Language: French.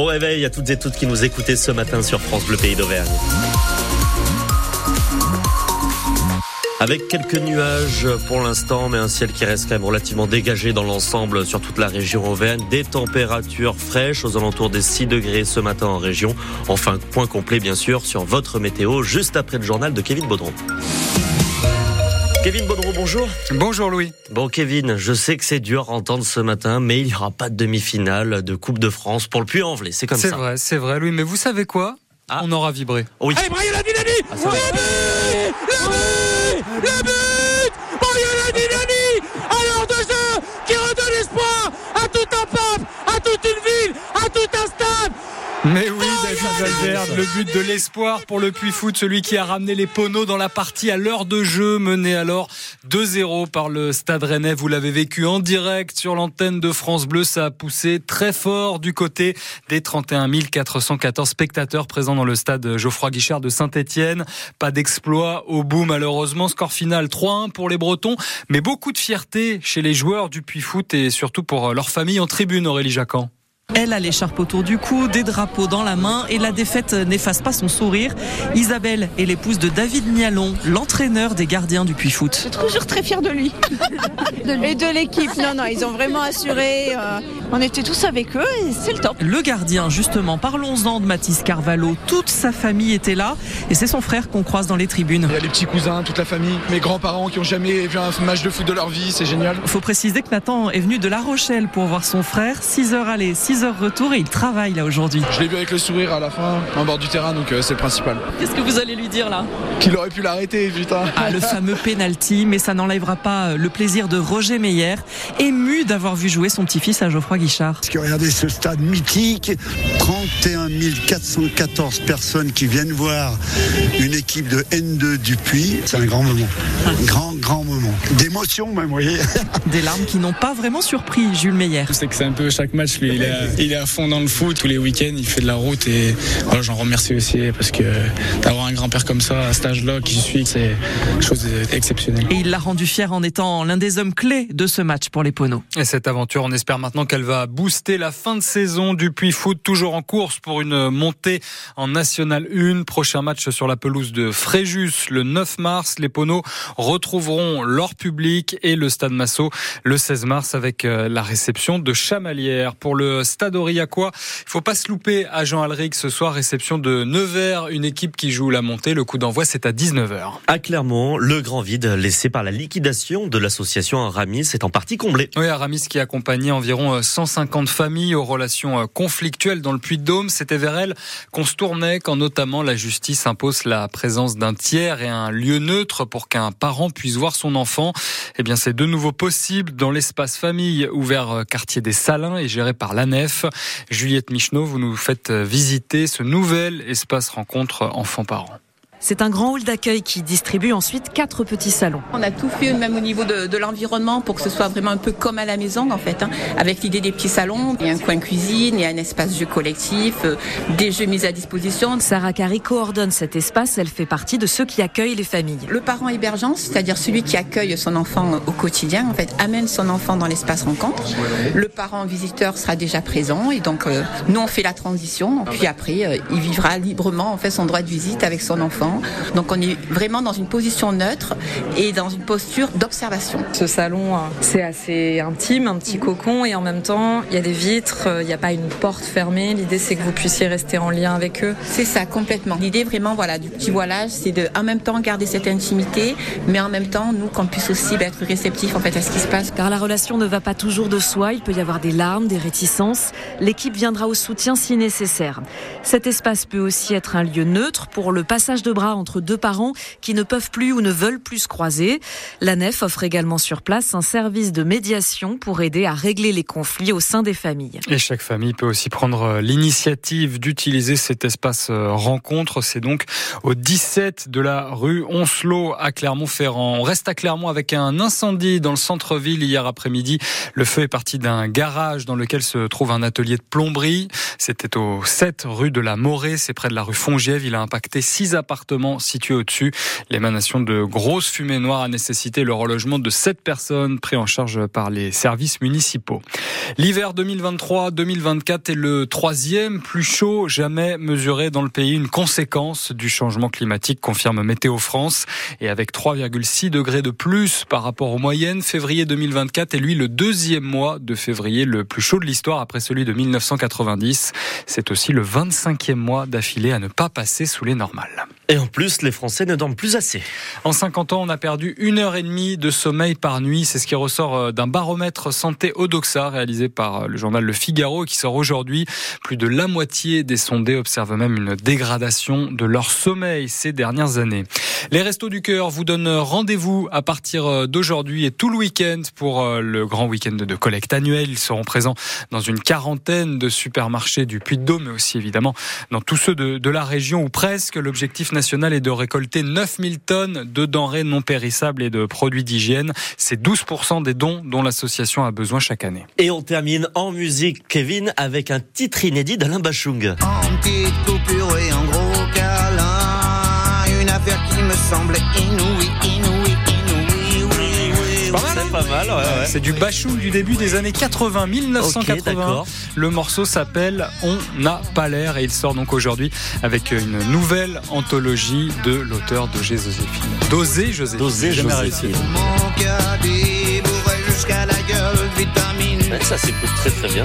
Bon réveil à toutes et toutes qui nous écoutez ce matin sur France Bleu Pays d'Auvergne. Avec quelques nuages pour l'instant, mais un ciel qui reste quand même relativement dégagé dans l'ensemble sur toute la région Auvergne. Des températures fraîches aux alentours des 6 degrés ce matin en région. Enfin, point complet bien sûr sur votre météo juste après le journal de Kevin Baudron. Kevin Baudron, bonjour. Bonjour Louis. Bon Kevin, je sais que c'est dur à entendre ce matin, mais il n'y aura pas de demi-finale de Coupe de France pour le Puy-en-Velay, c'est comme ça. C'est vrai, c'est vrai Louis, mais vous savez quoi ah. On aura vibré. Oui. Allez, Brian Adinani ah, Le but Le but Le but Brian Adinani À l'heure de jeu qui redonne espoir à tout un peuple, à toute une ville, à tout un stade mais oui, David Le but de l'espoir pour le Puy Foot, celui qui a ramené les poneaux dans la partie à l'heure de jeu, mené alors 2-0 par le Stade Rennais. Vous l'avez vécu en direct sur l'antenne de France Bleu. Ça a poussé très fort du côté des 31 414 spectateurs présents dans le stade Geoffroy Guichard de Saint-Etienne. Pas d'exploit au bout, malheureusement. Score final 3-1 pour les Bretons, mais beaucoup de fierté chez les joueurs du Puy Foot et surtout pour leur famille en tribune, Aurélie Jacquan. Elle a l'écharpe autour du cou, des drapeaux dans la main et la défaite n'efface pas son sourire. Isabelle est l'épouse de David Nialon, l'entraîneur des gardiens du Puy Foot. Je suis toujours très fière de lui. et de l'équipe. Non, non, ils ont vraiment assuré. Euh, on était tous avec eux et c'est le top. Le gardien, justement, parlons-en de Mathis Carvalho. Toute sa famille était là et c'est son frère qu'on croise dans les tribunes. Il y a les petits cousins, toute la famille, mes grands-parents qui ont jamais vu un match de foot de leur vie, c'est génial. Il faut préciser que Nathan est venu de La Rochelle pour voir son frère. 6 heures aller, 6 heures retour et il travaille là aujourd'hui. Je l'ai vu avec le sourire à la fin, en bord du terrain, donc euh, c'est le principal. Qu'est-ce que vous allez lui dire là? Qu'il aurait pu l'arrêter, putain. Ah, le fameux penalty, mais ça n'enlèvera pas euh, le plaisir de Roger Meyer, ému d'avoir vu jouer son petit-fils à Geoffroy Guichard. Parce que regardez ce stade mythique, 31 414 personnes qui viennent voir une équipe de N2 du Puy, c'est un grand moment. Un grand, grand moment. D'émotion même, vous voyez. Des larmes qui n'ont pas vraiment surpris Jules Meyer. C'est que c'est un peu chaque match, lui, il est, il est à fond dans le foot tous les week-ends, il fait de la route et j'en remercie aussi parce que d'avoir un grand-père comme ça à cet âge-là qui suit, c'est chose exceptionnelle. Et il l'a rendu fier en étant l'un des hommes clés de ce match pour les Poneaux. Et cette aventure, on espère maintenant qu'elle va booster la fin de saison du Puy Foot, toujours en course pour une montée en National 1. Prochain match sur la pelouse de Fréjus le 9 mars. Les Poneaux retrouveront leur public et le Stade Massot le 16 mars avec euh, la réception de Chamalières. Pour le Stade Aurillacois, il faut pas se louper à Jean Alric ce soir, réception de Nevers, une équipe qui joue la montée. Le coup d'envoi, c'est à 19h. À Clermont, le grand vide laissé par la liquidation de l'association Aramis est en partie comblé. Oui, Aramis qui accompagnait environ 150 euh, familles aux relations euh, conflictuelles dans le Puy-de-Dôme. C'était vers elle qu'on se tournait quand notamment la justice impose la présence d'un tiers et un lieu neutre pour qu'un parent puisse voir son enfant. Eh bien, c'est de nouveau possible dans l'espace famille ouvert euh, quartier des Salins et géré par la Nef. Juliette Michneau, vous nous faites visiter ce nouvel espace rencontre enfants-parents. C'est un grand hall d'accueil qui distribue ensuite quatre petits salons. On a tout fait même au niveau de, de l'environnement pour que ce soit vraiment un peu comme à la maison en fait, hein, avec l'idée des petits salons. Il y a un coin cuisine, il y a un espace jeu collectif, euh, des jeux mis à disposition. Sarah Carey coordonne cet espace, elle fait partie de ceux qui accueillent les familles. Le parent hébergeant, c'est-à-dire celui qui accueille son enfant au quotidien, en fait, amène son enfant dans l'espace rencontre. Le parent visiteur sera déjà présent et donc euh, nous on fait la transition. Puis après, euh, il vivra librement en fait son droit de visite avec son enfant donc on est vraiment dans une position neutre et dans une posture d'observation. Ce salon, c'est assez intime, un petit cocon et en même temps, il y a des vitres, euh, il n'y a pas une porte fermée. L'idée, c'est que vous puissiez rester en lien avec eux. C'est ça, complètement. L'idée vraiment, voilà, du petit voilage, c'est de en même temps garder cette intimité, mais en même temps, nous, qu'on puisse aussi bah, être réceptifs en fait à ce qui se passe. Car la relation ne va pas toujours de soi. Il peut y avoir des larmes, des réticences. L'équipe viendra au soutien si nécessaire. Cet espace peut aussi être un lieu neutre pour le passage de entre deux parents qui ne peuvent plus ou ne veulent plus se croiser. La nef offre également sur place un service de médiation pour aider à régler les conflits au sein des familles. Et chaque famille peut aussi prendre euh, l'initiative d'utiliser cet espace euh, rencontre. C'est donc au 17 de la rue Oncelot à Clermont-Ferrand. On reste à Clermont avec un incendie dans le centre-ville hier après-midi. Le feu est parti d'un garage dans lequel se trouve un atelier de plomberie. C'était au 7 rue de la Morée, c'est près de la rue Fongiève. Il a impacté six appartements appartement situé au-dessus. L'émanation de grosses fumées noires a nécessité le relogement de sept personnes pris en charge par les services municipaux. L'hiver 2023-2024 est le troisième plus chaud jamais mesuré dans le pays, une conséquence du changement climatique, confirme Météo France. Et avec 3,6 degrés de plus par rapport aux moyennes, février 2024 est lui le deuxième mois de février le plus chaud de l'histoire après celui de 1990. C'est aussi le 25e mois d'affilée à ne pas passer sous les normales. En plus, les Français ne dorment plus assez. En 50 ans, on a perdu une heure et demie de sommeil par nuit. C'est ce qui ressort euh, d'un baromètre santé Odoxa réalisé par euh, le journal Le Figaro qui sort aujourd'hui. Plus de la moitié des sondés observent même une dégradation de leur sommeil ces dernières années. Les Restos du Cœur vous donnent rendez-vous à partir euh, d'aujourd'hui et tout le week-end pour le grand week-end de collecte annuel. Ils seront présents dans une quarantaine de supermarchés du Puy-de-Dôme, mais aussi évidemment dans tous ceux de, de la région ou presque. L'objectif national est de récolter 9000 tonnes de denrées non périssables et de produits d'hygiène. C'est 12% des dons dont l'association a besoin chaque année. Et on termine en musique, Kevin, avec un titre inédit d'Alain Bachung. En petite coupure et en gros câlin, une affaire qui me semblait inouïe, inouïe, inouïe, oui, oui, C'est pas mal, ouais, ouais. C'est du Bachung du début des années 80, 1980. Ok, d'accord. le morceau s'appelle On n'a pas l'air et il sort donc aujourd'hui avec une nouvelle anthologie de l'auteur de Joséphine. Dosé Joséphine. Dosé Joséphine. réussi. Mon cœur débourré jusqu'à la gueule, vitamine. Ouais, Ça s'écoute très très bien.